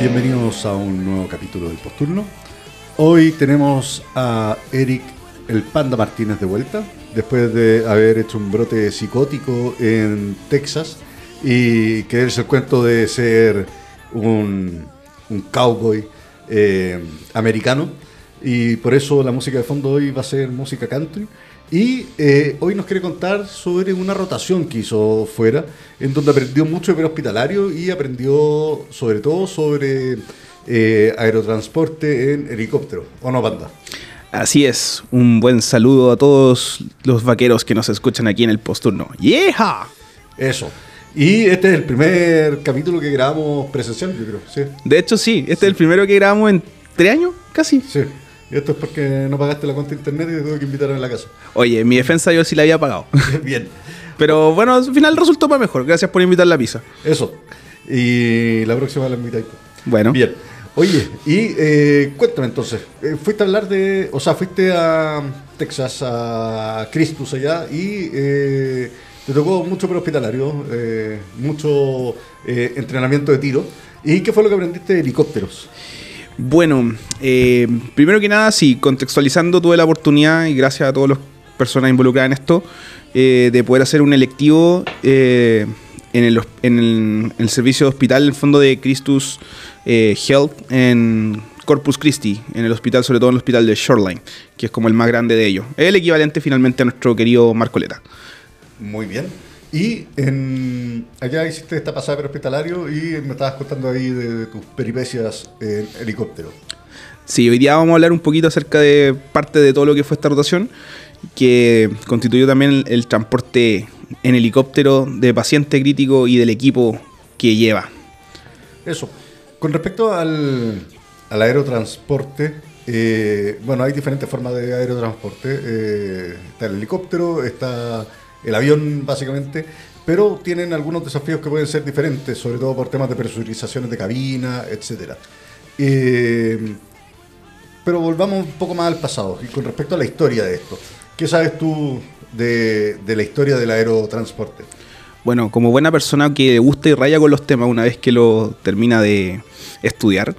Bienvenidos a un nuevo capítulo del Posturno. Hoy tenemos a Eric el Panda Martínez de vuelta, después de haber hecho un brote psicótico en Texas y quererse el cuento de ser un, un cowboy eh, americano. Y por eso la música de fondo hoy va a ser música country. Y eh, hoy nos quiere contar sobre una rotación que hizo fuera, en donde aprendió mucho de hospitalario y aprendió sobre todo sobre eh, aerotransporte en helicóptero. ¿O no, banda? Así es, un buen saludo a todos los vaqueros que nos escuchan aquí en el posturno. ¡Yeja! Eso. Y este es el primer capítulo que grabamos presencial, yo creo. ¿sí? De hecho, sí, este es el primero que grabamos en tres años, casi. Sí. Y esto es porque no pagaste la cuenta de internet y te tuve que invitar a la casa. Oye, en mi defensa yo sí la había pagado. Bien. Pero bueno, al final resultó para mejor. Gracias por invitar la pizza. Eso. Y la próxima la invitáis. Bueno. Bien. Oye, y eh, cuéntame entonces, eh, fuiste a hablar de, o sea, fuiste a Texas, a Christus allá, y eh, te tocó mucho prehospitalario, eh, mucho eh, entrenamiento de tiro. ¿Y qué fue lo que aprendiste de helicópteros? Bueno, eh, primero que nada, sí, contextualizando, tuve la oportunidad, y gracias a todas las personas involucradas en esto, de poder hacer un electivo en, el, en el- en el servicio de hospital, en el fondo de Christus eh, Health, en Corpus Christi, en el hospital, sobre todo en el hospital de Shoreline, que es como el más grande de ellos. El equivalente finalmente a nuestro querido Marcoleta. Muy bien. Y en, allá hiciste esta pasada prehospitalario y me estabas contando ahí de, de tus peripecias en helicóptero. Sí, hoy día vamos a hablar un poquito acerca de parte de todo lo que fue esta rotación, que constituyó también el, el transporte en helicóptero de paciente crítico y del equipo que lleva. Eso. Con respecto al, al aerotransporte, eh, bueno, hay diferentes formas de aerotransporte. Eh, está el helicóptero, está el avión, básicamente, pero tienen algunos desafíos que pueden ser diferentes, sobre todo por temas de presurizaciones de cabina, etcétera. Eh, pero volvamos un poco más al pasado y con respecto a la historia de esto. ¿Qué sabes tú de, la historia del aerotransporte? Bueno, como buena persona que gusta y raya con los temas una vez que lo termina de estudiar,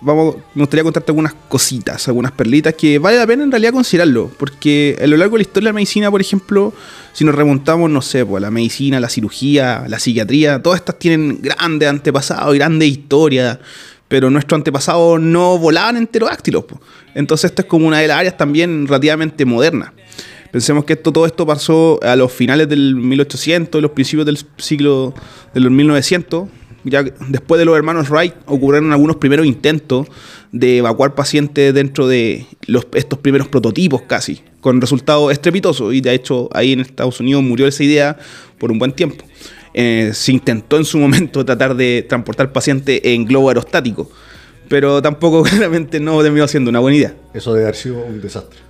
vamos, me gustaría contarte algunas cositas, algunas perlitas que vale la pena en realidad considerarlo, porque a lo largo de la historia de la medicina, por ejemplo, si nos remontamos, no sé, pues, a la medicina, la cirugía, la psiquiatría, todas estas tienen grandes antepasados y grandes historias, pero nuestros antepasados no volaban en pterodáctilos. po. Entonces, esto es como una de las áreas también relativamente modernas. Pensemos que esto, todo esto pasó a los finales del 1800 y los principios del siglo de los 1900. Ya después de los hermanos Wright ocurrieron algunos primeros intentos de evacuar pacientes dentro de los, estos primeros prototipos casi, con resultados estrepitosos. Y de hecho ahí en Estados Unidos murió esa idea por un buen tiempo. Eh, se intentó en su momento tratar de transportar pacientes en globo aerostático, pero tampoco claramente no terminó siendo una buena idea. Eso debe haber sido un desastre.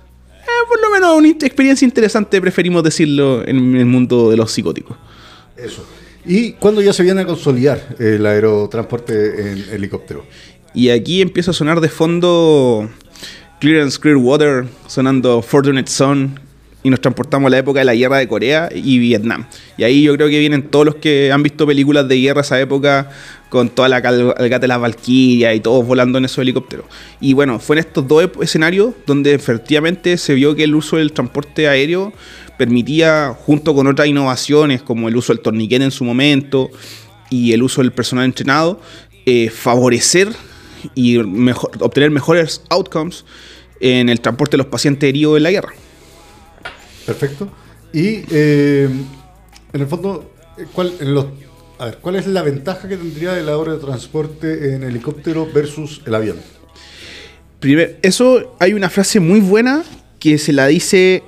Eh, por lo menos una experiencia interesante, preferimos decirlo en el mundo de los psicóticos. Eso. ¿Y cuándo ya se viene a consolidar el aerotransporte en helicóptero? Y aquí empieza a sonar de fondo Clearance Clearwater, sonando Fortunate Son, y nos transportamos a la época de la guerra de Corea y Vietnam. Y ahí yo creo que vienen todos los que han visto películas de guerra esa época, con toda la calgata de las Valkyrias y todos volando en esos helicópteros. Y bueno, fue en estos dos escenarios donde efectivamente se vio que el uso del transporte aéreo permitía, junto con otras innovaciones como el uso del torniquete en su momento y el uso del personal entrenado, eh, favorecer y obtener mejores outcomes en el transporte de los pacientes heridos en la guerra. Perfecto. Y eh, en el fondo, ¿cuál, en los, a ver, ¿cuál es la ventaja que tendría el aerotransporte en helicóptero versus el avión? Primero, eso hay una frase muy buena que se la dice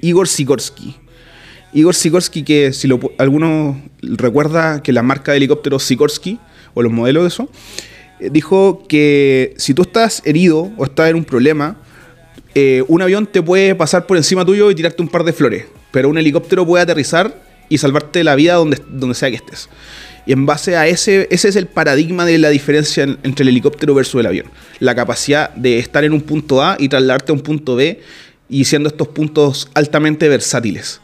Igor Sikorsky. Igor Sikorsky, que si lo, alguno recuerda que la marca de helicópteros Sikorsky, o los modelos de eso, eh, dijo que si tú estás herido o estás en un problema, eh, un avión te puede pasar por encima tuyo y tirarte un par de flores. pero un helicóptero puede aterrizar y salvarte la vida donde, donde sea que estés. Y en base a ese, ese es el paradigma de la diferencia entre el helicóptero versus el avión. La capacidad de estar en un punto A y trasladarte a un punto B y siendo estos puntos altamente versátiles.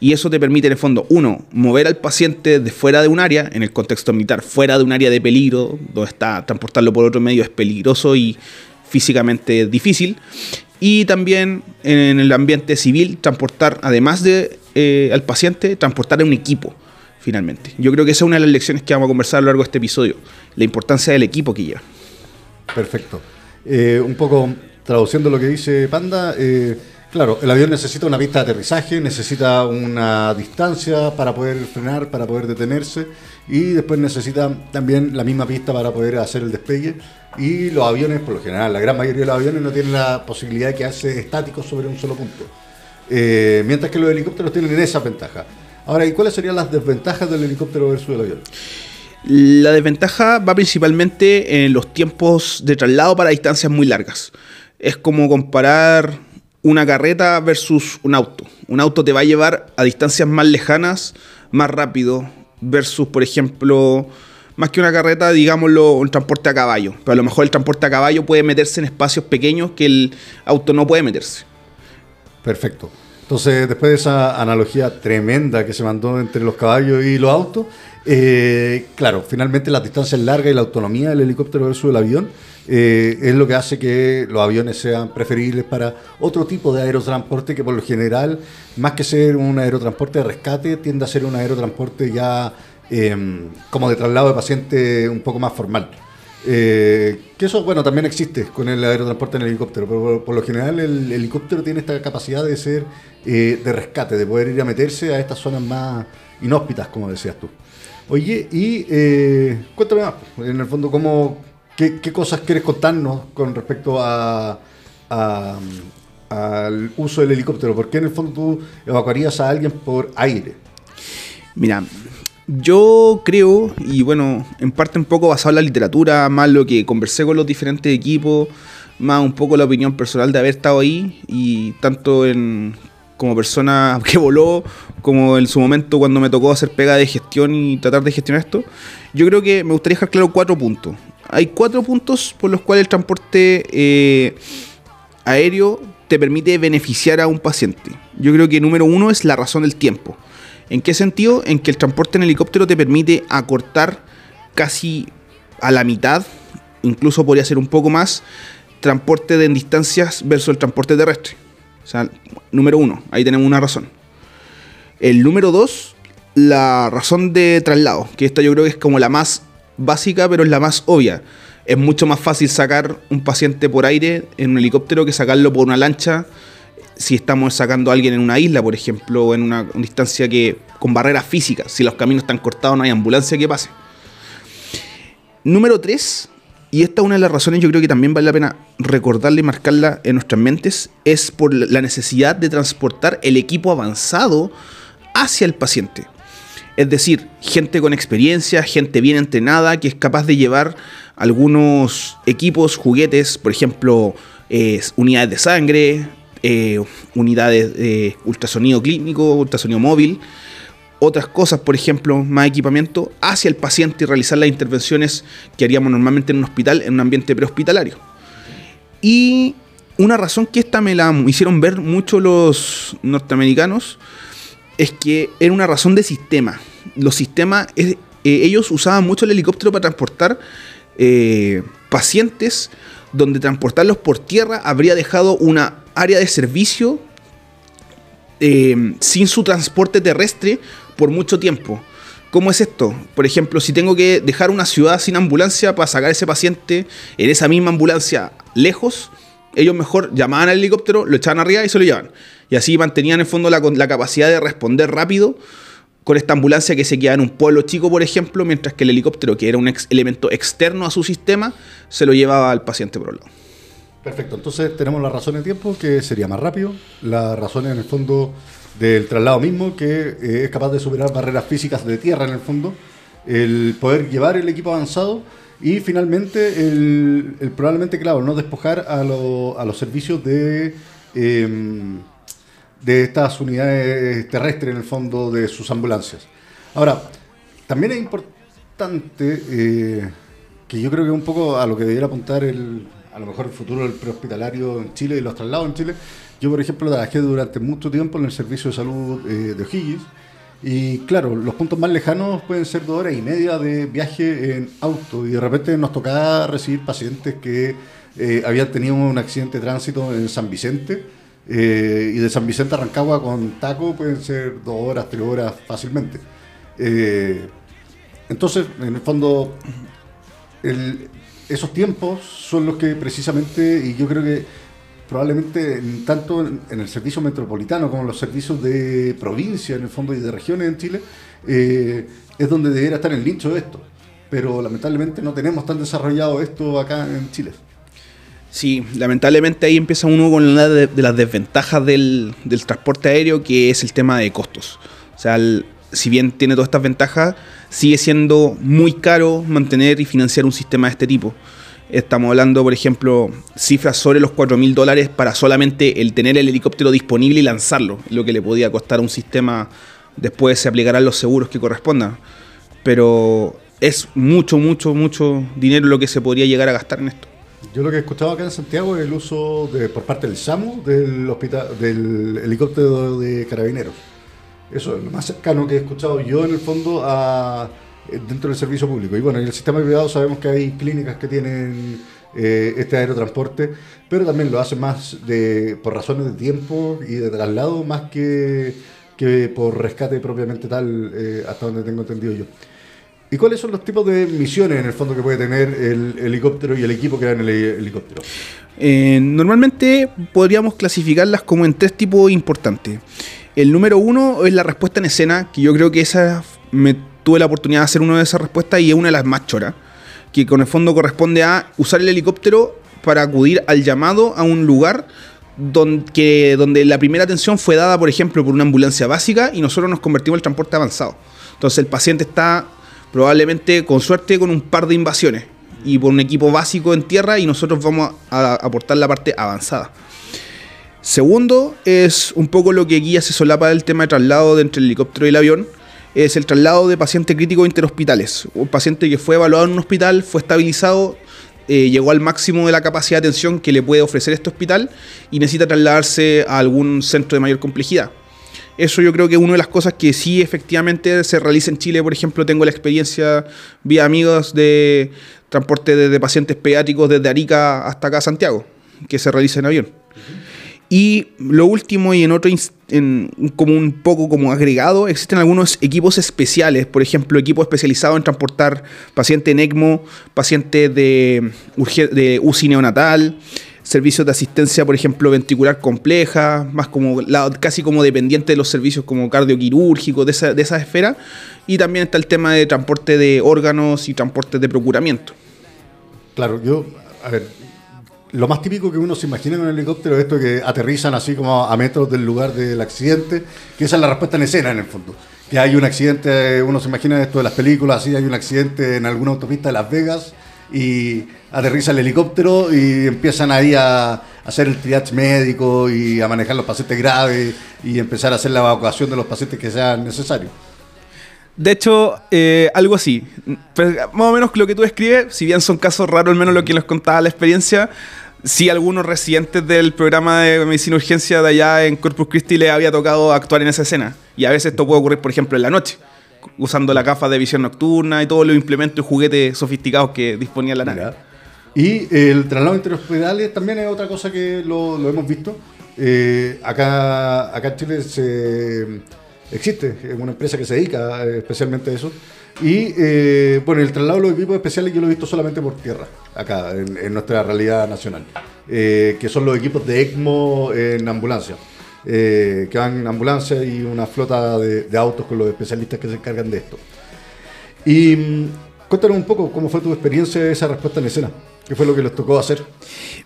Y eso te permite, en el fondo, uno, mover al paciente de fuera de un área, en el contexto militar, fuera de un área de peligro, donde está transportarlo por otro medio es peligroso y físicamente difícil. Y también en el ambiente civil, transportar, además de eh, al paciente, transportar a un equipo, finalmente. Yo creo que esa es una de las lecciones que vamos a conversar a lo largo de este episodio, la importancia del equipo que lleva. Perfecto. Eh, un poco traduciendo lo que dice Panda, eh, claro, el avión necesita una pista de aterrizaje, necesita una distancia para poder frenar, para poder detenerse, y después necesita también la misma pista para poder hacer el despegue. Y los aviones, por lo general, la gran mayoría de los aviones no tienen la posibilidad de quedarse estáticos sobre un solo punto. Eh, mientras que los helicópteros tienen esa ventaja. Ahora, ¿y cuáles serían las desventajas del helicóptero versus el avión? La desventaja va principalmente en los tiempos de traslado para distancias muy largas. Es como comparar una carreta versus un auto. Un auto te va a llevar a distancias más lejanas, más rápido, versus, por ejemplo, más que una carreta, digámoslo, un transporte a caballo. Pero a lo mejor el transporte a caballo puede meterse en espacios pequeños que el auto no puede meterse. Perfecto. Entonces, después de esa analogía tremenda que se mandó entre los caballos y los autos, eh, claro, finalmente la distancia larga y la autonomía del helicóptero versus el avión eh, es lo que hace que los aviones sean preferibles para otro tipo de aerotransporte que por lo general, más que ser un aerotransporte de rescate, tiende a ser un aerotransporte ya em, como de traslado de paciente un poco más formal. Eh, que eso, bueno, también existe con el aerotransporte en el helicóptero, pero por, lo general el, helicóptero tiene esta capacidad de ser eh, de rescate, de poder ir a meterse a estas zonas más inhóspitas, como decías tú. Oye, y cuéntame más, en el fondo, cómo, qué, cosas quieres contarnos con respecto a, al uso del helicóptero? ¿Por qué en el fondo tú evacuarías a alguien por aire? Mira, yo creo, y bueno, en parte un poco basado en la literatura, más lo que conversé con los diferentes equipos, más un poco la opinión personal de haber estado ahí, y tanto en como persona que voló, como en su momento cuando me tocó hacer pega de gestión y tratar de gestionar esto, yo creo que me gustaría dejar claro cuatro puntos. Hay cuatro puntos por los cuales el transporte eh, aéreo te permite beneficiar a un paciente. Yo creo que número uno es la razón del tiempo. ¿En qué sentido? En que el transporte en helicóptero te permite acortar casi a la mitad, incluso podría ser un poco más, transporte de distancias versus el transporte terrestre. O sea, número uno, ahí tenemos una razón. El número dos, la razón de traslado, que esta yo creo que es como la más básica, pero es la más obvia. Es mucho más fácil sacar un paciente por aire en un helicóptero que sacarlo por una lancha si estamos sacando a alguien en una isla, por ejemplo, o en una, distancia que con barreras físicas, si los caminos están cortados no hay ambulancia que pase. Número 3, y esta es una de las razones yo creo que también vale la pena recordarla y marcarla en nuestras mentes, es por la necesidad de transportar el equipo avanzado hacia el paciente. Es decir, gente con experiencia, gente bien entrenada, que es capaz de llevar algunos equipos, juguetes, por ejemplo, unidades de sangre, eh, unidades de ultrasonido clínico, ultrasonido móvil, otras cosas, por ejemplo, más equipamiento, hacia el paciente y realizar las intervenciones que haríamos normalmente en un hospital, en un ambiente prehospitalario. Y una razón que esta me la hicieron ver mucho los norteamericanos es que era una razón de sistema. Los sistemas, eh, ellos usaban mucho el helicóptero para transportar eh, pacientes, donde transportarlos por tierra habría dejado una área de servicio eh, sin su transporte terrestre por mucho tiempo. ¿Cómo es esto? Por ejemplo, si tengo que dejar una ciudad sin ambulancia para sacar a ese paciente en esa misma ambulancia lejos, ellos mejor llamaban al helicóptero, lo echaban arriba y se lo llevan. Y así mantenían en fondo la, capacidad de responder rápido con esta ambulancia que se queda en un pueblo chico, por ejemplo, mientras que el helicóptero, que era un elemento externo a su sistema, se lo llevaba al paciente por un lado. Perfecto, entonces tenemos la razón de tiempo, que sería más rápido, la razón en el fondo del traslado mismo, que eh, es capaz de superar barreras físicas de tierra en el fondo, el poder llevar el equipo avanzado y finalmente el, probablemente, claro, no despojar a, los servicios de... Em, de estas unidades terrestres en el fondo de sus ambulancias. Ahora, también es importante, eh, que yo creo que un poco a lo que debiera apuntar el, a lo mejor el futuro del prehospitalario en Chile y los traslados en Chile. Yo, por ejemplo, trabajé durante mucho tiempo en el servicio de salud eh, de O'Higgins. Y claro, los puntos más lejanos pueden ser dos horas y media de viaje en auto. Y de repente nos tocaba recibir pacientes que eh, habían tenido un accidente de tránsito en San Vicente. Y de San Vicente a Rancagua con taco pueden ser dos horas, tres horas fácilmente. Eh, entonces, en el fondo, esos tiempos son los que precisamente, y yo creo que probablemente tanto en, el servicio metropolitano como en los servicios de provincia, en el fondo, y de regiones en Chile, eh, es donde debería estar el nicho de esto. Pero lamentablemente no tenemos tan desarrollado esto acá en Chile. Sí, lamentablemente ahí empieza uno con una de, las desventajas del, del, transporte aéreo, que es el tema de costos. O sea, si bien tiene todas estas ventajas, sigue siendo muy caro mantener y financiar un sistema de este tipo. Estamos hablando, por ejemplo, cifras sobre los 4 mil dólares para solamente el tener el helicóptero disponible y lanzarlo, lo que le podía costar a un sistema. Después se aplicarán los seguros que correspondan. Pero es mucho, mucho, mucho dinero lo que se podría llegar a gastar en esto. Yo lo que he escuchado acá en Santiago es el uso de, por parte del SAMU del, hospital, del helicóptero de carabineros. Eso es lo más cercano que he escuchado yo en el fondo a, eh, dentro del servicio público. Y bueno, en el sistema privado sabemos que hay clínicas que tienen eh, este aerotransporte, pero también lo hacen más por razones de tiempo y de traslado más que, que por rescate propiamente tal, eh, hasta donde tengo entendido yo. ¿Y cuáles son los tipos de misiones en el fondo que puede tener el helicóptero y el equipo que va en el helicóptero? normalmente podríamos clasificarlas como en tres tipos importantes. El número uno es la respuesta en escena, que yo creo que esa me tuve la oportunidad de hacer una de esas respuestas y es una de las más choras, que con el fondo corresponde a usar el helicóptero para acudir al llamado a un lugar donde, donde la primera atención fue dada, por ejemplo, por una ambulancia básica y nosotros nos convertimos en el transporte avanzado. Entonces el paciente está probablemente, con suerte, con un par de invasiones y por un equipo básico en tierra y nosotros vamos a aportar la parte avanzada. Segundo, es un poco lo que guía se solapa el tema de traslado entre el helicóptero y el avión. Es el traslado de paciente crítico interhospitales. Un paciente que fue evaluado en un hospital, fue estabilizado, eh, llegó al máximo de la capacidad de atención que le puede ofrecer este hospital y necesita trasladarse a algún centro de mayor complejidad. Eso yo creo que es una de las cosas que sí efectivamente se realiza en Chile. Por ejemplo, tengo la experiencia vía amigos de transporte de, pacientes pediátricos desde Arica hasta acá a Santiago, que se realiza en avión. Y lo último, y en otro, como un poco como agregado, existen algunos equipos especiales, por ejemplo, equipos especializados en transportar pacientes en ECMO, pacientes de, de UCI neonatal, servicios de asistencia, por ejemplo, ventricular compleja, más como casi como dependiente de los servicios como cardioquirúrgicos, de esa, de esa esfera. Y también está el tema de transporte de órganos y transporte de procuramiento. Claro, yo, a ver, lo más típico que uno se imagina con el helicóptero es esto que aterrizan así como a metros del lugar del accidente, que esa es la respuesta en escena en el fondo. Que hay un accidente, uno se imagina esto de las películas, así hay un accidente en alguna autopista de Las Vegas y aterriza el helicóptero y empiezan ahí a hacer el triage médico y a manejar los pacientes graves y empezar a hacer la evacuación de los pacientes que sean necesarios. De hecho, eh, algo así. Pues, más o menos lo que tú describes, si bien son casos raros, al menos lo que les contaba la experiencia, sí algunos residentes del programa de medicina urgencia de allá en Corpus Christi les había tocado actuar en esa escena. Y a veces esto puede ocurrir, por ejemplo, en la noche, usando la gafa de visión nocturna y todos los implementos y juguetes sofisticados que disponía la nave. Y el traslado interhospitales también es otra cosa que lo, hemos visto. Eh, acá, acá en Chile se existe, una empresa que se dedica eh, especialmente a eso. Y eh, bueno, el traslado de los equipos especiales yo lo he visto solamente por tierra, acá, en, nuestra realidad nacional, que son los equipos de ECMO en ambulancia, que van en ambulancia y una flota de, autos con los especialistas que se encargan de esto. Y mm, cuéntanos un poco cómo fue tu experiencia de esa respuesta en escena. ¿Qué fue lo que les tocó hacer?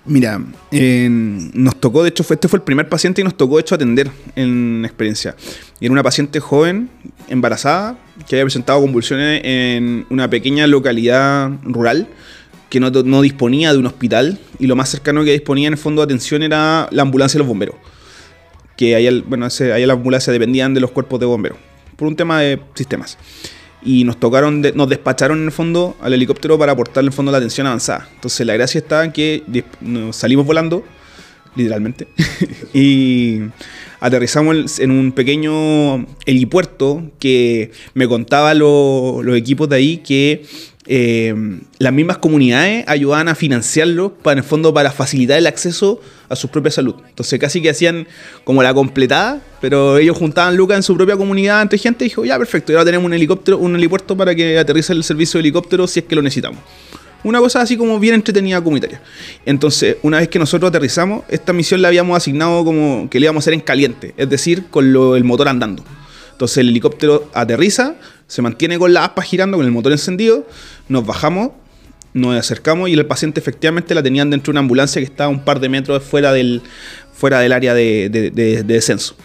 Mira, nos tocó, de hecho, este fue el primer paciente y nos tocó, de hecho, atender en experiencia. Y era una paciente joven, embarazada, que había presentado convulsiones en una pequeña localidad rural que no, no, disponía de un hospital y lo más cercano que disponía en el fondo de atención era la ambulancia de los bomberos que ahí, bueno, las ambulancias dependían de los cuerpos de bomberos, por un tema de sistemas. Y nos tocaron, nos despacharon en el fondo al helicóptero para aportarle en el fondo la atención avanzada. Entonces la gracia está en que salimos volando, literalmente, y aterrizamos en un pequeño helipuerto que me contaba los equipos de ahí que eh, las mismas comunidades ayudaban a financiarlo para, en el fondo, para facilitar el acceso a su propia salud. Entonces casi que hacían como la completada, pero ellos juntaban lucas en su propia comunidad entre gente y dijo, ya perfecto, ahora tenemos un helicóptero, un helipuerto para que aterrice el servicio de helicóptero si es que lo necesitamos. Una cosa así como bien entretenida comunitaria. Entonces, una vez que nosotros aterrizamos, esta misión la habíamos asignado como que le íbamos a hacer en caliente, es decir, con el motor andando. Entonces el helicóptero aterriza, se mantiene con la aspa girando, con el motor encendido, nos bajamos, nos acercamos y el paciente efectivamente la tenían dentro de una ambulancia que estaba un par de metros fuera del, fuera del área de, de descenso.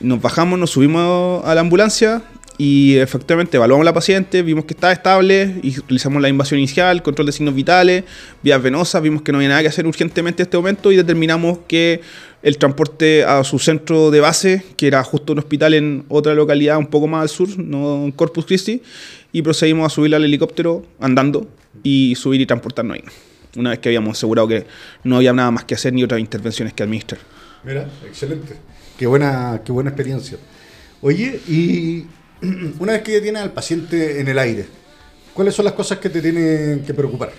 Nos bajamos, nos subimos a la ambulancia, y efectivamente evaluamos a la paciente, vimos que estaba estable y utilizamos la invasión inicial, control de signos vitales, vías venosas, vimos que no había nada que hacer urgentemente en este momento y determinamos que el transporte a su centro de base, que era justo un hospital en otra localidad un poco más al sur, no en Corpus Christi, y procedimos a subir al helicóptero andando y subir y transportarnos ahí. Una vez que habíamos asegurado que no había nada más que hacer ni otras intervenciones que administrar. Mira, excelente. Qué buena, qué buena experiencia. Oye, y una vez que ya tienes al paciente en el aire, ¿cuáles son las cosas que te tienen que preocupar?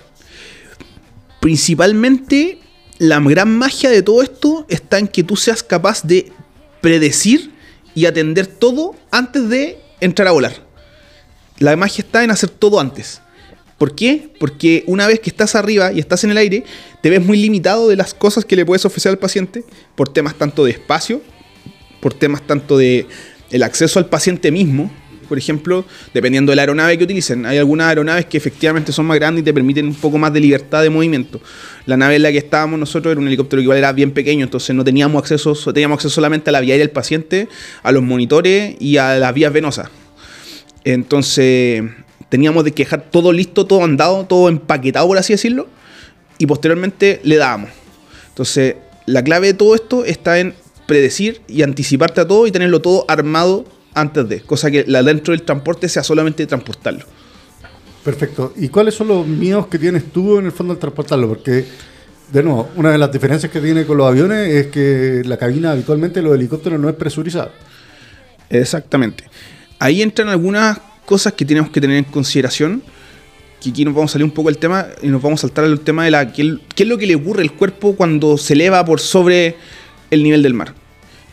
Principalmente, la gran magia de todo esto está en que tú seas capaz de predecir y atender todo antes de entrar a volar. La magia está en hacer todo antes. ¿Por qué? Porque una vez que estás arriba y estás en el aire, te ves muy limitado de las cosas que le puedes ofrecer al paciente por temas tanto de espacio, por temas tanto de el acceso al paciente mismo, por ejemplo, dependiendo de la aeronave que utilicen. Hay algunas aeronaves que efectivamente son más grandes y te permiten un poco más de libertad de movimiento. La nave en la que estábamos nosotros era un helicóptero que igual era bien pequeño, entonces no teníamos acceso, teníamos acceso solamente a la vía aérea del paciente, a los monitores y a las vías venosas. Entonces teníamos de quejar todo listo, todo andado, todo empaquetado, por así decirlo, y posteriormente le dábamos. Entonces, la clave de todo esto está en predecir y anticiparte a todo y tenerlo todo armado antes de, cosa que la dentro del transporte sea solamente transportarlo. Perfecto. ¿Y cuáles son los miedos que tienes tú en el fondo al transportarlo? Porque, de nuevo, una de las diferencias que tiene con los aviones es que la cabina habitualmente los helicópteros no es presurizada. Exactamente. Ahí entran algunas cosas que tenemos que tener en consideración. Que aquí nos vamos a salir un poco del tema y nos vamos a saltar al tema de la qué, qué es lo que le ocurre al cuerpo cuando se eleva por sobre el nivel del mar.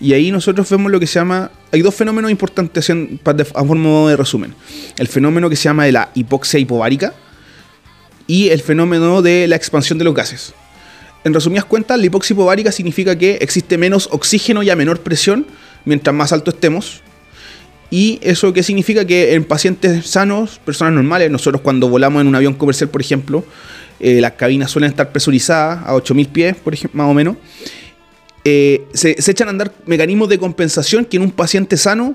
Y ahí nosotros vemos lo que se llama. Hay dos fenómenos importantes a forma de resumen. El fenómeno que se llama de la hipoxia hipovárica y el fenómeno de la expansión de los gases. En resumidas cuentas, la hipoxia hipovárica significa que existe menos oxígeno y a menor presión mientras más alto estemos. ¿Y eso qué significa? Que en pacientes sanos, personas normales, nosotros cuando volamos en un avión comercial, por ejemplo, eh, las cabinas suelen estar presurizadas a 8000 pies, por ejemplo, más o menos. Eh, se, echan a andar mecanismos de compensación que en un paciente sano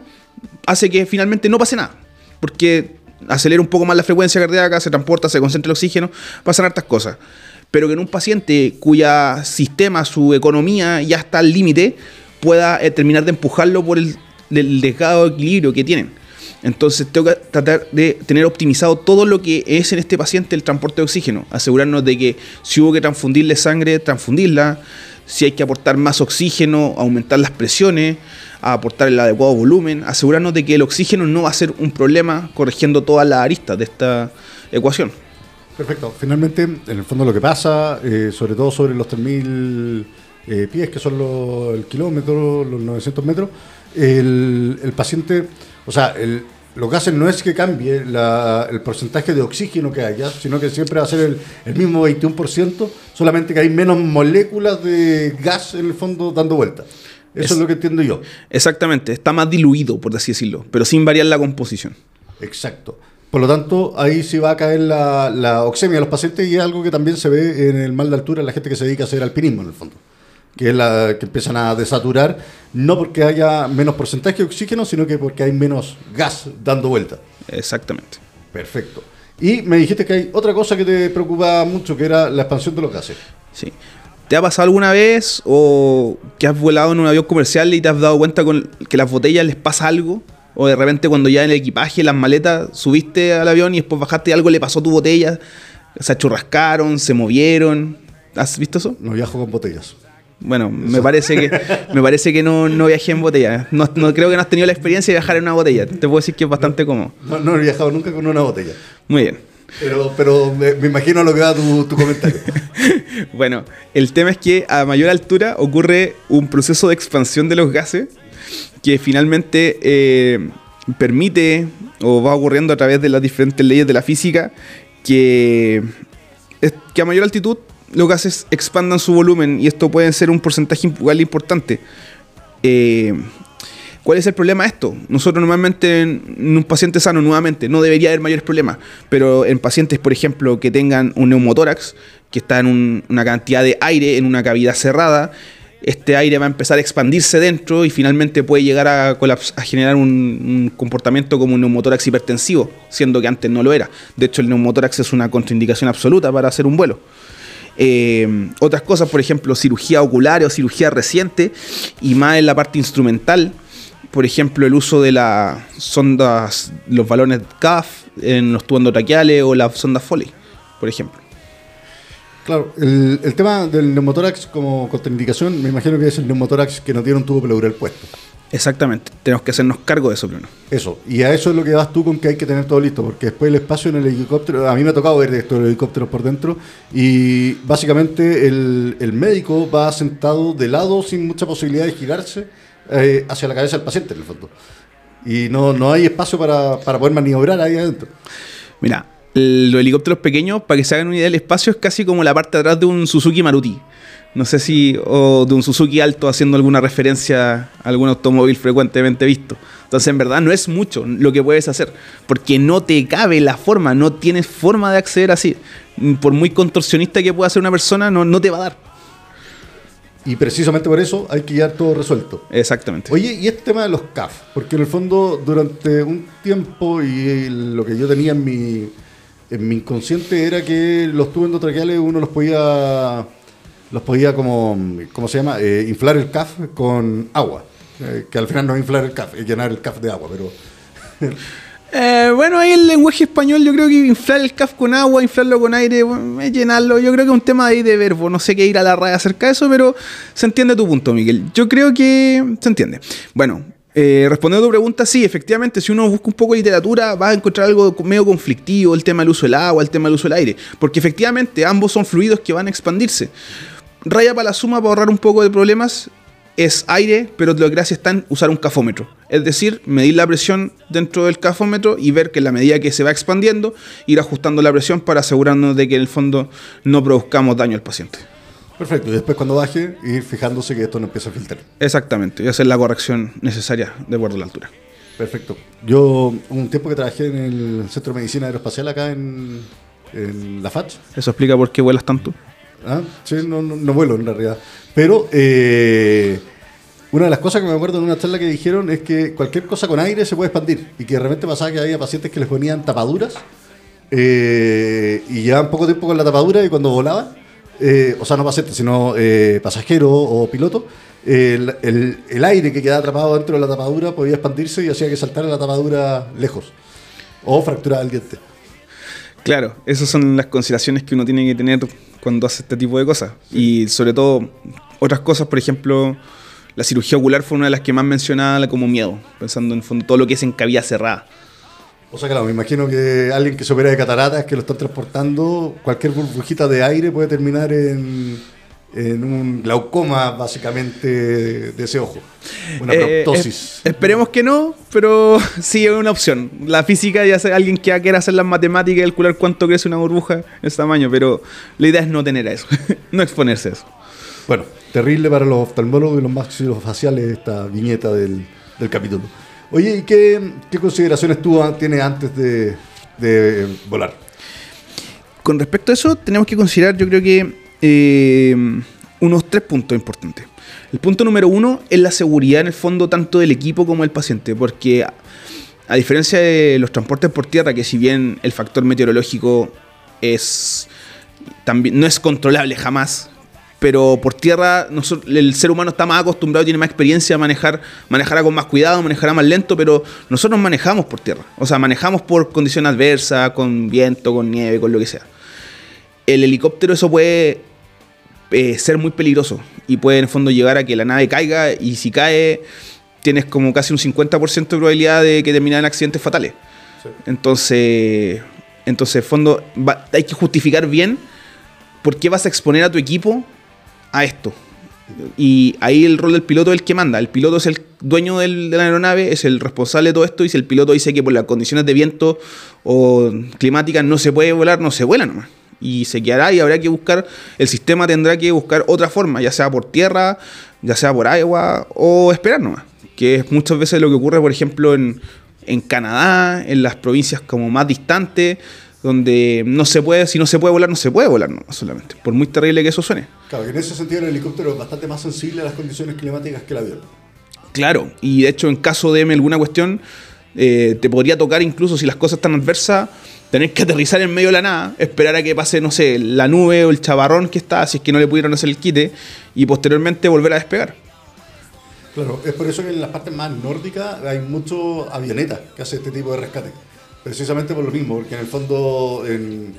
hace que finalmente no pase nada. Porque acelera un poco más la frecuencia cardíaca, se transporta, se concentra el oxígeno, pasan hartas cosas. Pero que en un paciente cuya sistema, su economía ya está al límite, pueda eh, terminar de empujarlo por el, el desgado equilibrio que tienen. Entonces tengo que tratar de tener optimizado todo lo que es en este paciente el transporte de oxígeno. Asegurarnos de que si hubo que transfundirle sangre, transfundirla si hay que aportar más oxígeno, aumentar las presiones, aportar el adecuado volumen, asegurarnos de que el oxígeno no va a ser un problema corrigiendo todas las aristas de esta ecuación. Perfecto. Finalmente, en el fondo lo que pasa, eh, sobre todo sobre los 3.000 eh, pies, que son los, el kilómetro, los 900 metros, el, el paciente, o sea, el, los gases no es que cambie el porcentaje de oxígeno que haya, sino que siempre va a ser el, mismo 21%, solamente que hay menos moléculas de gas en el fondo dando vueltas. Eso es, lo que entiendo yo. Exactamente, está más diluido, por así decirlo, pero sin variar la composición. Exacto. Por lo tanto, ahí sí va a caer la, la oxemia de los pacientes y es algo que también se ve en el mal de altura en la gente que se dedica a hacer alpinismo, en el fondo que es la que empiezan a desaturar, no porque haya menos porcentaje de oxígeno, sino que porque hay menos gas dando vuelta. Exactamente. Perfecto. Y me dijiste que hay otra cosa que te preocupa mucho, que era la expansión de los gases. Sí. ¿Te ha pasado alguna vez o que has volado en un avión comercial y te has dado cuenta con que las botellas les pasa algo? O de repente cuando ya en el equipaje, las maletas, subiste al avión y después bajaste y algo le pasó a tu botella, se achurrascaron, se movieron. ¿Has visto eso? No viajo con botellas. Bueno, me parece que me parece que no, no viajé en botella. No, no, creo que no has tenido la experiencia de viajar en una botella. Te puedo decir que es bastante cómodo. No, no he viajado nunca con una botella. Muy bien. Pero, pero me, me imagino lo que va tu, tu comentario. Bueno, el tema es que a mayor altura ocurre un proceso de expansión de los gases que finalmente eh, permite o va ocurriendo a través de las diferentes leyes de la física que a mayor altitud los gases expandan su volumen y esto puede ser un porcentaje igual importante. Eh, ¿Cuál es el problema de esto? Nosotros normalmente en un paciente sano, nuevamente, no debería haber mayores problemas, pero en pacientes, por ejemplo, que tengan un neumotórax, que está en un- una cantidad de aire en una cavidad cerrada, este aire va a empezar a expandirse dentro y finalmente puede llegar a, a generar un, un comportamiento como un neumotórax hipertensivo, siendo que antes no lo era. De hecho, el neumotórax es una contraindicación absoluta para hacer un vuelo. Eh, otras cosas, por ejemplo, cirugía ocular o cirugía reciente, y más en la parte instrumental, por ejemplo, el uso de las sondas, los balones CAF en los tubos endotraqueales o las sondas Foley, por ejemplo. Claro, el, el tema del neumotórax como contraindicación, me imagino que es el neumotórax que no tiene un tubo pleural puesto. Exactamente, tenemos que hacernos cargo de eso, Bruno. Eso, y a eso es lo que vas tú con que hay que tener todo listo, porque después el espacio en el helicóptero, a mí me ha tocado ver estos helicópteros por dentro, y básicamente el, el médico va sentado de lado sin mucha posibilidad de girarse eh, hacia la cabeza del paciente, en el fondo. Y no, no hay espacio para, para poder maniobrar ahí adentro. Mira, los helicópteros pequeños, para que se hagan una idea del espacio, es casi como la parte de atrás de un Suzuki Maruti. No sé si, o de un Suzuki alto haciendo alguna referencia a algún automóvil frecuentemente visto. Entonces, en verdad, no es mucho lo que puedes hacer, porque no te cabe la forma, no tienes forma de acceder así. Por muy contorsionista que pueda ser una persona, no, no te va a dar. Y precisamente por eso hay que llevar todo resuelto. Exactamente. Oye, y este tema de los CAF, porque en el fondo durante un tiempo y lo que yo tenía en mi, en mi inconsciente era que los tubos endotraqueales uno los podía, los podía como, ¿cómo se llama? Eh, inflar el CAF con agua. Eh, que al final no es inflar el CAF, es llenar el CAF de agua, pero... Eh, bueno, ahí el lenguaje español, yo creo que inflar el CAF con agua, inflarlo con aire, es llenarlo. Yo creo que es un tema ahí de verbo. No sé qué ir a la raya acerca de eso, pero se entiende tu punto, Miguel. Yo creo que se entiende. Bueno, eh, respondiendo a tu pregunta, sí, efectivamente, si uno busca un poco de literatura, va a encontrar algo medio conflictivo, el tema del uso del agua, el tema del uso del aire. Porque efectivamente ambos son fluidos que van a expandirse. Raya para la suma para ahorrar un poco de problemas es aire, pero lo que gracia está en usar un cafómetro. Es decir, medir la presión dentro del cafómetro y ver que en la medida que se va expandiendo, ir ajustando la presión para asegurarnos de que en el fondo no produzcamos daño al paciente. Perfecto, y después cuando baje, ir fijándose que esto no empieza a filtrar. Exactamente, y hacer la corrección necesaria de acuerdo a la altura. Perfecto. Yo un tiempo que trabajé en el Centro de Medicina Aeroespacial acá en, en la FACH, ¿Eso explica por qué vuelas tanto? Ah, sí, no, vuelo en realidad. Pero eh, una de las cosas que me acuerdo en una charla que dijeron es que cualquier cosa con aire se puede expandir. Y que de repente pasaba que había pacientes que les ponían tapaduras eh, y llevaban poco tiempo con la tapadura y cuando volaban, eh, o sea, no pacientes, sino pasajeros o pilotos, el, el- el aire que quedaba atrapado dentro de la tapadura podía expandirse y hacía que saltara la tapadura lejos. O fracturaba el diente. Claro, esas son las consideraciones que uno tiene que tener cuando hace este tipo de cosas. Y sobre todo, otras cosas, por ejemplo, la cirugía ocular fue una de las que más mencionaba como miedo, pensando en el fondo todo lo que es en cavidad cerrada. O sea, claro, me imagino que alguien que se opera de cataratas, que lo están transportando, cualquier burbujita de aire puede terminar en, en un glaucoma, básicamente, de ese ojo. Una Eh, proptosis. es- esperemos que no, pero sí es una opción. La física ya sea alguien que quiera hacer las matemáticas y calcular cuánto crece una burbuja en ese tamaño, pero la idea es no tener a eso, no exponerse a eso. Bueno, terrible para los oftalmólogos y los maxilofaciales esta viñeta del, del capítulo. Oye, ¿y qué, qué consideraciones tú tienes antes de, de volar? Con respecto a eso, tenemos que considerar, yo creo que, eh, unos tres puntos importantes. El punto número uno es la seguridad en el fondo tanto del equipo como del paciente, porque a, diferencia de los transportes por tierra, que si bien el factor meteorológico es también no es controlable jamás, pero por tierra el ser humano está más acostumbrado, tiene más experiencia a manejar, manejará con más cuidado, manejará más lento, pero nosotros manejamos por tierra, o sea, manejamos por condición adversa, con viento, con nieve, con lo que sea. El helicóptero eso puede eh, ser muy peligroso y puede en el fondo llegar a que la nave caiga y si cae tienes como casi un 50% de probabilidad de que termine en accidentes fatales. Entonces, entonces, en fondo, hay que justificar bien por qué vas a exponer a tu equipo a esto. Y ahí el rol del piloto es el que manda. El piloto es el dueño de la aeronave, es el responsable de todo esto. Y si el piloto dice que por las condiciones de viento o climáticas no se puede volar, no se vuela nomás. Y se quedará y habrá que buscar, el sistema tendrá que buscar otra forma, ya sea por tierra, ya sea por agua o esperar nomás. Que es muchas veces lo que ocurre, por ejemplo, en, en Canadá, en las provincias como más distantes donde no se puede, si no se puede volar, no se puede volar no, solamente, por muy terrible que eso suene. Claro, que en ese sentido el helicóptero es bastante más sensible a las condiciones climáticas que el avión. Claro, y de hecho en caso de alguna cuestión, eh, te podría tocar incluso si las cosas están adversas, tener que aterrizar en medio de la nada, esperar a que pase, no sé, la nube o el chavarrón que está, si es que no le pudieron hacer el quite, y posteriormente volver a despegar. Claro, es por eso que en las partes más nórdicas hay muchos avionetas que hacen este tipo de rescate. Precisamente por lo mismo, porque en el fondo, en,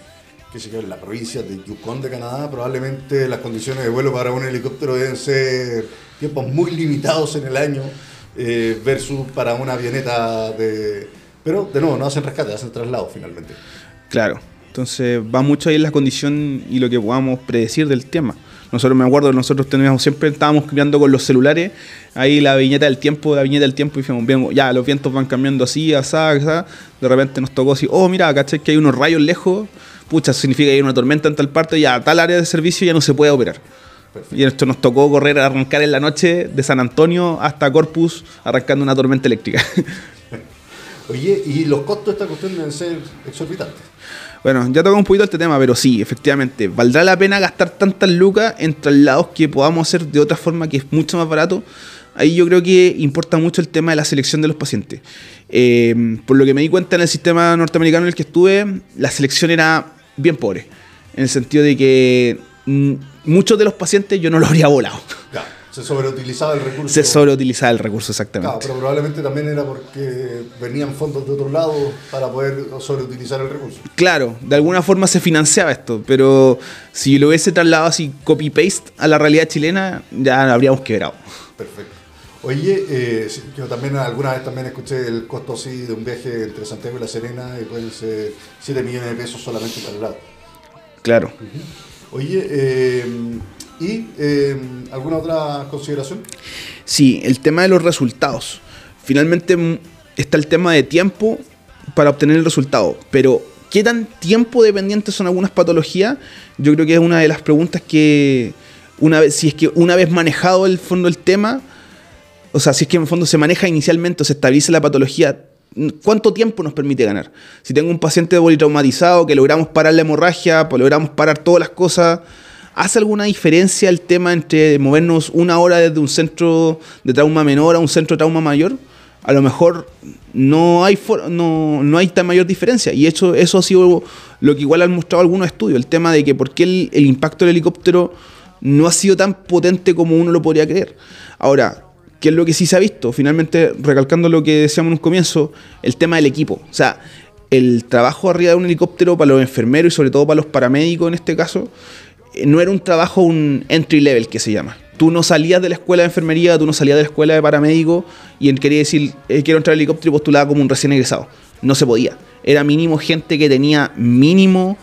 qué sé yo, en la provincia de Yukon de Canadá, probablemente las condiciones de vuelo para un helicóptero deben ser tiempos muy limitados en el año eh, versus para una avioneta de... Pero de nuevo, no hacen rescate, hacen traslado finalmente. Claro, entonces va mucho ahí en la condición y lo que podamos predecir del tema. Nosotros me acuerdo, nosotros teníamos, siempre estábamos cambiando con los celulares, ahí la viñeta del tiempo, la viñeta del tiempo, y dijimos, ya, los vientos van cambiando así, así, así. De repente nos tocó así, oh, mira, ¿cachai? Que hay unos rayos lejos, pucha, significa que hay una tormenta en tal parte, ya tal área de servicio ya no se puede operar. Y esto nos tocó correr, arrancar en la noche de San Antonio hasta Corpus, arrancando una tormenta eléctrica. Oye, ¿y los costos de esta cuestión deben ser exorbitantes? Bueno, ya toca un poquito este tema, pero sí, efectivamente, ¿valdrá la pena gastar tantas lucas en traslados que podamos hacer de otra forma que es mucho más barato? Ahí yo creo que importa mucho el tema de la selección de los pacientes. Eh, por lo que me di cuenta en el sistema norteamericano en el que estuve, la selección era bien pobre. En el sentido de que mm, muchos de los pacientes yo no los habría volado. Se sobreutilizaba el recurso. Se sobreutilizaba el recurso, exactamente. Claro, pero probablemente también era porque venían fondos de otro lado para poder sobreutilizar el recurso. Claro, de alguna forma se financiaba esto, pero si lo hubiese trasladado así copy-paste a la realidad chilena, ya habríamos quebrado. Perfecto. Oye, eh, yo también alguna vez también escuché el costo así de un viaje entre Santiago y La Serena y pueden ser 7 millones de pesos solamente para el lado. Claro. Oye, eh, ¿Y eh, alguna otra consideración? Sí, el tema de los resultados. Finalmente mm, está el tema de tiempo para obtener el resultado, pero ¿qué tan tiempo dependientes son algunas patologías? Yo creo que es una de las preguntas que, una vez, si es que una vez manejado el fondo el tema, o sea, si es que en el fondo se maneja inicialmente o se estabiliza la patología, ¿cuánto tiempo nos permite ganar? Si tengo un paciente politraumatizado que logramos parar la hemorragia, pues logramos parar todas las cosas ¿Hace alguna diferencia el tema entre movernos una hora desde un centro de trauma menor a un centro de trauma mayor? A lo mejor no hay, no, no hay tan mayor diferencia. Y eso, eso ha sido lo que igual han mostrado algunos estudios, el tema de que por qué el, impacto del helicóptero no ha sido tan potente como uno lo podría creer. Ahora, ¿qué es lo que sí se ha visto? Finalmente, recalcando lo que decíamos en un comienzo, el tema del equipo. O sea, el trabajo arriba de un helicóptero para los enfermeros y sobre todo para los paramédicos en este caso, no era un trabajo, un entry level que se llama. Tú no salías de la escuela de enfermería, tú no salías de la escuela de paramédico y quería decir, eh, quiero entrar al helicóptero y postulaba como un recién egresado. No se podía. Era mínimo gente que tenía mínimo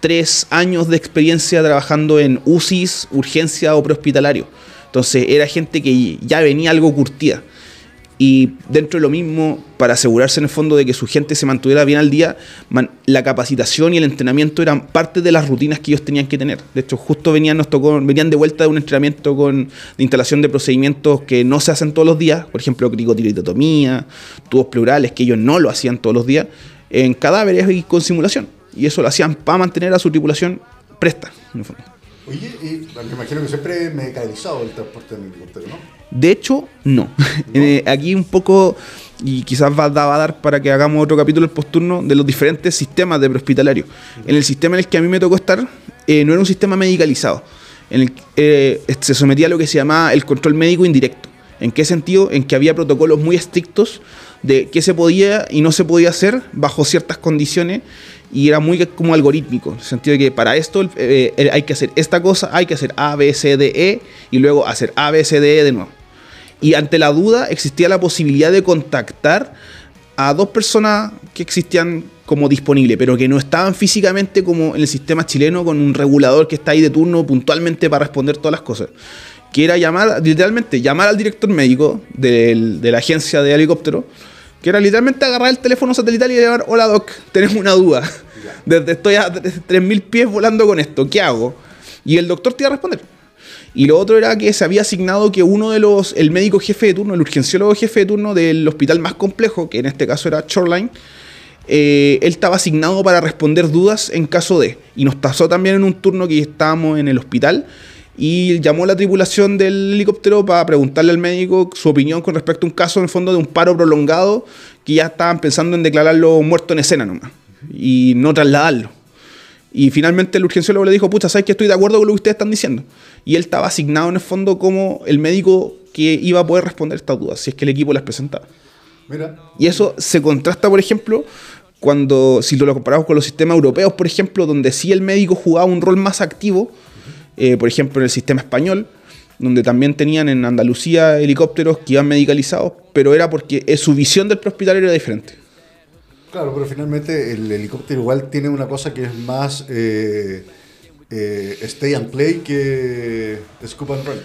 tres años de experiencia trabajando en UCIs, urgencia o prehospitalario. Entonces era gente que ya venía algo curtida. Y dentro de lo mismo, para asegurarse en el fondo de que su gente se mantuviera bien al día, la capacitación y el entrenamiento eran parte de las rutinas que ellos tenían que tener. De hecho, justo venían, nos tocó, venían de vuelta de un entrenamiento con, de instalación de procedimientos que no se hacen todos los días, por ejemplo, cricotirotomía, tubos pleurales, que ellos no lo hacían todos los días, en cadáveres y con simulación. Y eso lo hacían para mantener a su tripulación presta, en el fondo. Oye, y me imagino que siempre medicalizado el transporte en helicóptero, ¿no? De hecho, no. Eh, aquí un poco, y quizás va, a dar para que hagamos otro capítulo el posturno de los diferentes sistemas de prehospitalario. En el sistema en el que a mí me tocó estar, eh, no era un sistema medicalizado. en el, eh, se sometía a lo que se llamaba el control médico indirecto. ¿En qué sentido? En que había protocolos muy estrictos de qué se podía y no se podía hacer bajo ciertas condiciones y era muy como algorítmico, en el sentido de que para esto eh, eh, hay que hacer esta cosa, hay que hacer A, B, C, D, E y luego hacer A, B, C, D, E de nuevo. Y ante la duda existía la posibilidad de contactar a dos personas que existían como disponibles, pero que no estaban físicamente como en el sistema chileno con un regulador que está ahí de turno puntualmente para responder todas las cosas. Que era llamar, literalmente, llamar al director médico de la agencia de helicóptero, que era literalmente agarrar el teléfono satelital y llamar, hola doc, tenemos una duda. Desde estoy a 3.000 pies volando con esto, ¿qué hago? Y el doctor te iba a responder. Y lo otro era que se había asignado que uno de los, el médico jefe de turno, el urgenciólogo jefe de turno del hospital más complejo, que en este caso era Shoreline, eh, él estaba asignado para responder dudas en caso de. Y nos pasó también en un turno que estábamos en el hospital y llamó a la tripulación del helicóptero para preguntarle al médico su opinión con respecto a un caso en el fondo de un paro prolongado que ya estaban pensando en declararlo muerto en escena nomás y no trasladarlo. Y finalmente el urgenciólogo le dijo, pucha, ¿sabes que estoy de acuerdo con lo que ustedes están diciendo? Y él estaba asignado en el fondo como el médico que iba a poder responder estas dudas, si es que el equipo las presentaba. Y eso se contrasta, por ejemplo, cuando, si lo comparamos con los sistemas europeos, por ejemplo, donde sí el médico jugaba un rol más activo, eh, por ejemplo, en el sistema español, donde también tenían en Andalucía helicópteros que iban medicalizados, pero era porque eh, su visión del hospital era diferente. Claro, pero finalmente el helicóptero igual tiene una cosa que es más eh, eh, stay and play que scoop and run.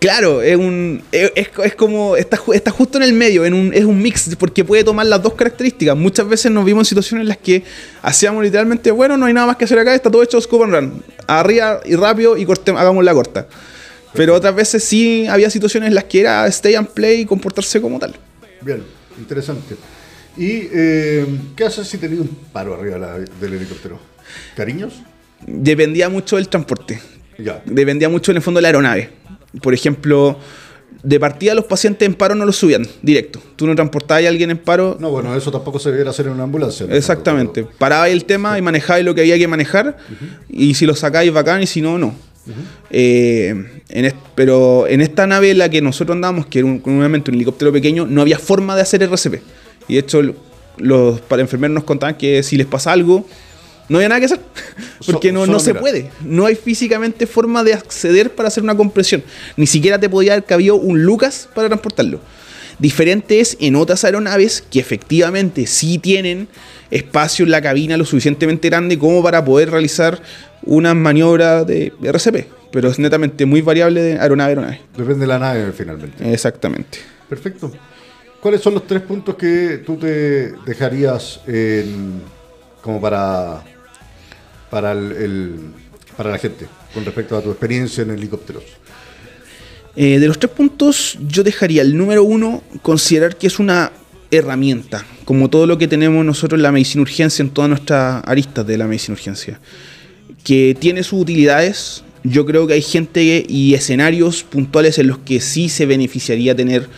Claro, es un es, como está, está, justo en el medio, en un, es un mix porque puede tomar las dos características. Muchas veces nos vimos en situaciones en las que hacíamos literalmente, bueno, no hay nada más que hacer acá, está todo hecho scoop and run, arriba y rápido y corte, hagamos la corta. Pero otras veces sí había situaciones en las que era stay and play y comportarse como tal. Bien, interesante. ¿Y eh, qué haces si tenías un paro arriba del helicóptero? ¿Cariños? Dependía mucho del transporte. Ya. Dependía mucho en el fondo de la aeronave. Por ejemplo, de partida los pacientes en paro no los subían directo. Tú no transportabas a alguien en paro. No, bueno, eso tampoco se debiera hacer en una ambulancia. Exactamente. Parabais el tema y manejabais lo que había que manejar. Y si lo sacáis, bacán, y si no, no. Eh, pero en esta nave en la que nosotros andamos, que era un, un helicóptero pequeño, no había forma de hacer RCP. Y de hecho, los para enfermeros nos contaban que si les pasa algo, no había nada que hacer. Porque no, no se puede. No hay físicamente forma de acceder para hacer una compresión. Ni siquiera te podía haber cabido un Lucas para transportarlo. Diferente es en otras aeronaves que efectivamente sí tienen espacio en la cabina lo suficientemente grande como para poder realizar una maniobra de RCP. Pero es netamente muy variable de aeronave a aeronave. Depende de la nave finalmente. Exactamente. Perfecto. ¿Cuáles son los tres puntos que tú te dejarías como para, para, para la gente con respecto a tu experiencia en helicópteros? Eh, de los tres puntos, yo dejaría el número uno, considerar que es una herramienta, como todo lo que tenemos nosotros en la medicina urgencia, en todas nuestras aristas de la medicina urgencia, que tiene sus utilidades. Yo creo que hay gente y escenarios puntuales en los que sí se beneficiaría tener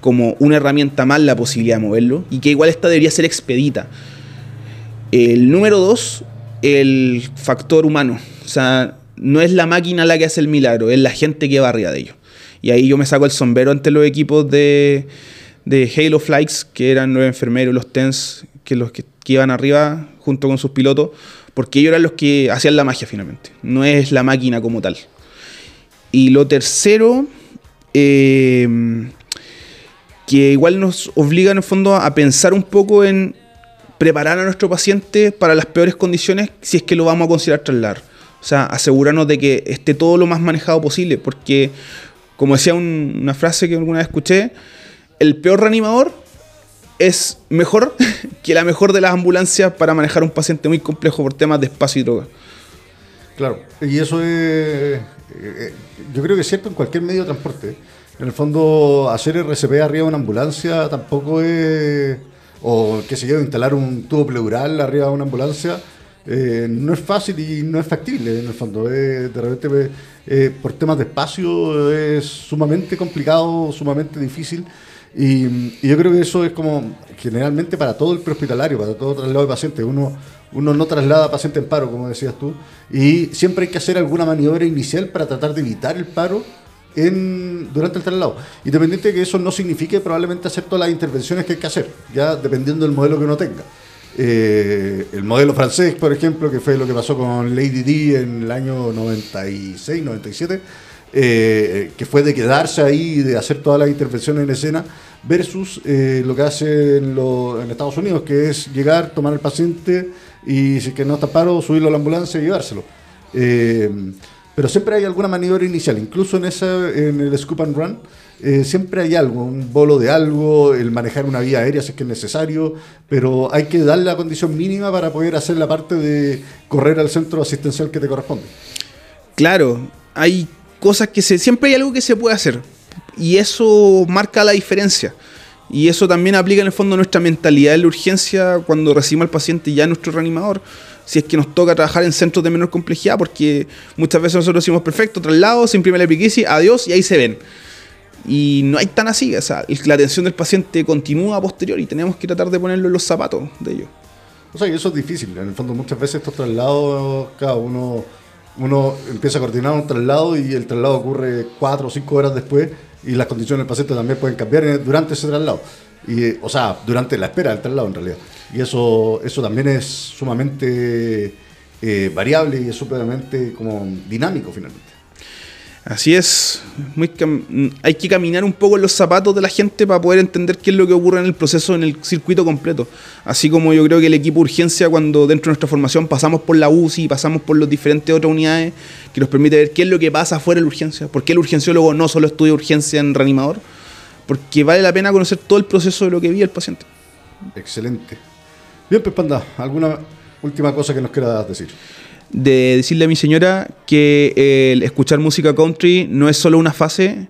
como una herramienta más la posibilidad de moverlo y que igual esta debería ser expedita. El número dos, el factor humano. O sea, no es la máquina la que hace el milagro, es la gente que va arriba de ello. Y ahí yo me saco el sombrero ante los equipos de, de Halo Flights, que eran los enfermeros, los TENS, que los que, iban arriba junto con sus pilotos, porque ellos eran los que hacían la magia finalmente. No es la máquina como tal. Y lo tercero, eh, que igual nos obliga en el fondo a pensar un poco en preparar a nuestro paciente para las peores condiciones si es que lo vamos a considerar trasladar. O sea, asegurarnos de que esté todo lo más manejado posible, porque como decía una frase que alguna vez escuché, el peor reanimador es mejor que la mejor de las ambulancias para manejar un paciente muy complejo por temas de espacio y droga. Claro, y eso es, eh, eh, yo creo que es cierto en cualquier medio de transporte. En el fondo, hacer RCP arriba de una ambulancia tampoco es. O qué sé yo, instalar un tubo pleural arriba de una ambulancia. Eh, no es fácil y no es factible en el fondo. de repente, eh, por temas de espacio, es sumamente complicado, sumamente difícil. Y, yo creo que eso es como generalmente para todo el prehospitalario, para todo traslado de pacientes. Uno, uno no traslada paciente en paro, como decías tú, y siempre hay que hacer alguna maniobra inicial para tratar de evitar el paro en, durante el traslado. Independiente de que eso no signifique probablemente hacer las intervenciones que hay que hacer, ya dependiendo del modelo que uno tenga. Eh, el modelo francés, por ejemplo, que fue lo que pasó con Lady D en el año 96, 97, eh, que fue de quedarse ahí, de hacer todas las intervenciones en escena, versus eh, lo que hace en, Estados Unidos, que es llegar, tomar al paciente y si que no está paro, subirlo a la ambulancia y llevárselo. Pero siempre hay alguna maniobra inicial, incluso en, esa, en el scoop and run, eh, siempre hay algo, un bolo de algo, el manejar una vía aérea si es que es necesario, pero hay que darle la condición mínima para poder hacer la parte de correr al centro asistencial que te corresponde. Claro, hay cosas que se, siempre hay algo que se puede hacer y eso marca la diferencia. Y eso también aplica en el fondo nuestra mentalidad de la urgencia cuando recibimos al paciente ya nuestro reanimador si es que nos toca trabajar en centros de menor complejidad, porque muchas veces nosotros decimos perfecto, traslado, se imprime la epiquisi, adiós y ahí se ven. Y no hay tan así, o sea, la atención del paciente continúa posterior y tenemos que tratar de ponerlo en los zapatos de ellos. O sea, que eso es difícil. En el fondo, muchas veces estos traslados, cada uno, uno empieza a coordinar un traslado y el traslado ocurre cuatro o cinco horas después y las condiciones del paciente también pueden cambiar durante ese traslado. Y, o sea, durante la espera del traslado en realidad. Y eso, eso también es sumamente eh, variable y es sumamente como dinámico finalmente. Así es, hay que caminar un poco en los zapatos de la gente para poder entender qué es lo que ocurre en el proceso, en el circuito completo. Así como yo creo que el equipo urgencia, cuando dentro de nuestra formación pasamos por la UCI, pasamos por las diferentes otras unidades, que nos permite ver qué es lo que pasa fuera de la urgencia. ¿Por qué el urgenciólogo no solo estudia urgencia en reanimador? Porque vale la pena conocer todo el proceso de lo que vive el paciente. Excelente. Bien, pues Panda, ¿alguna última cosa que nos quieras decir? de decirle a mi señora que el escuchar música country no es solo una fase,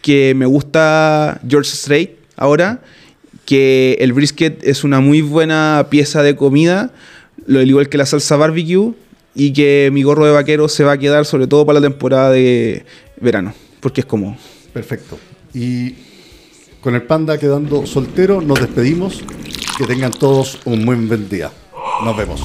que me gusta George Strait ahora, que el brisket es una muy buena pieza de comida, lo igual que la salsa barbecue, y que mi gorro de vaquero se va a quedar sobre todo para la temporada de verano, porque es como... Perfecto. Y con el panda quedando soltero, nos despedimos. Que tengan todos un buen día. Nos vemos.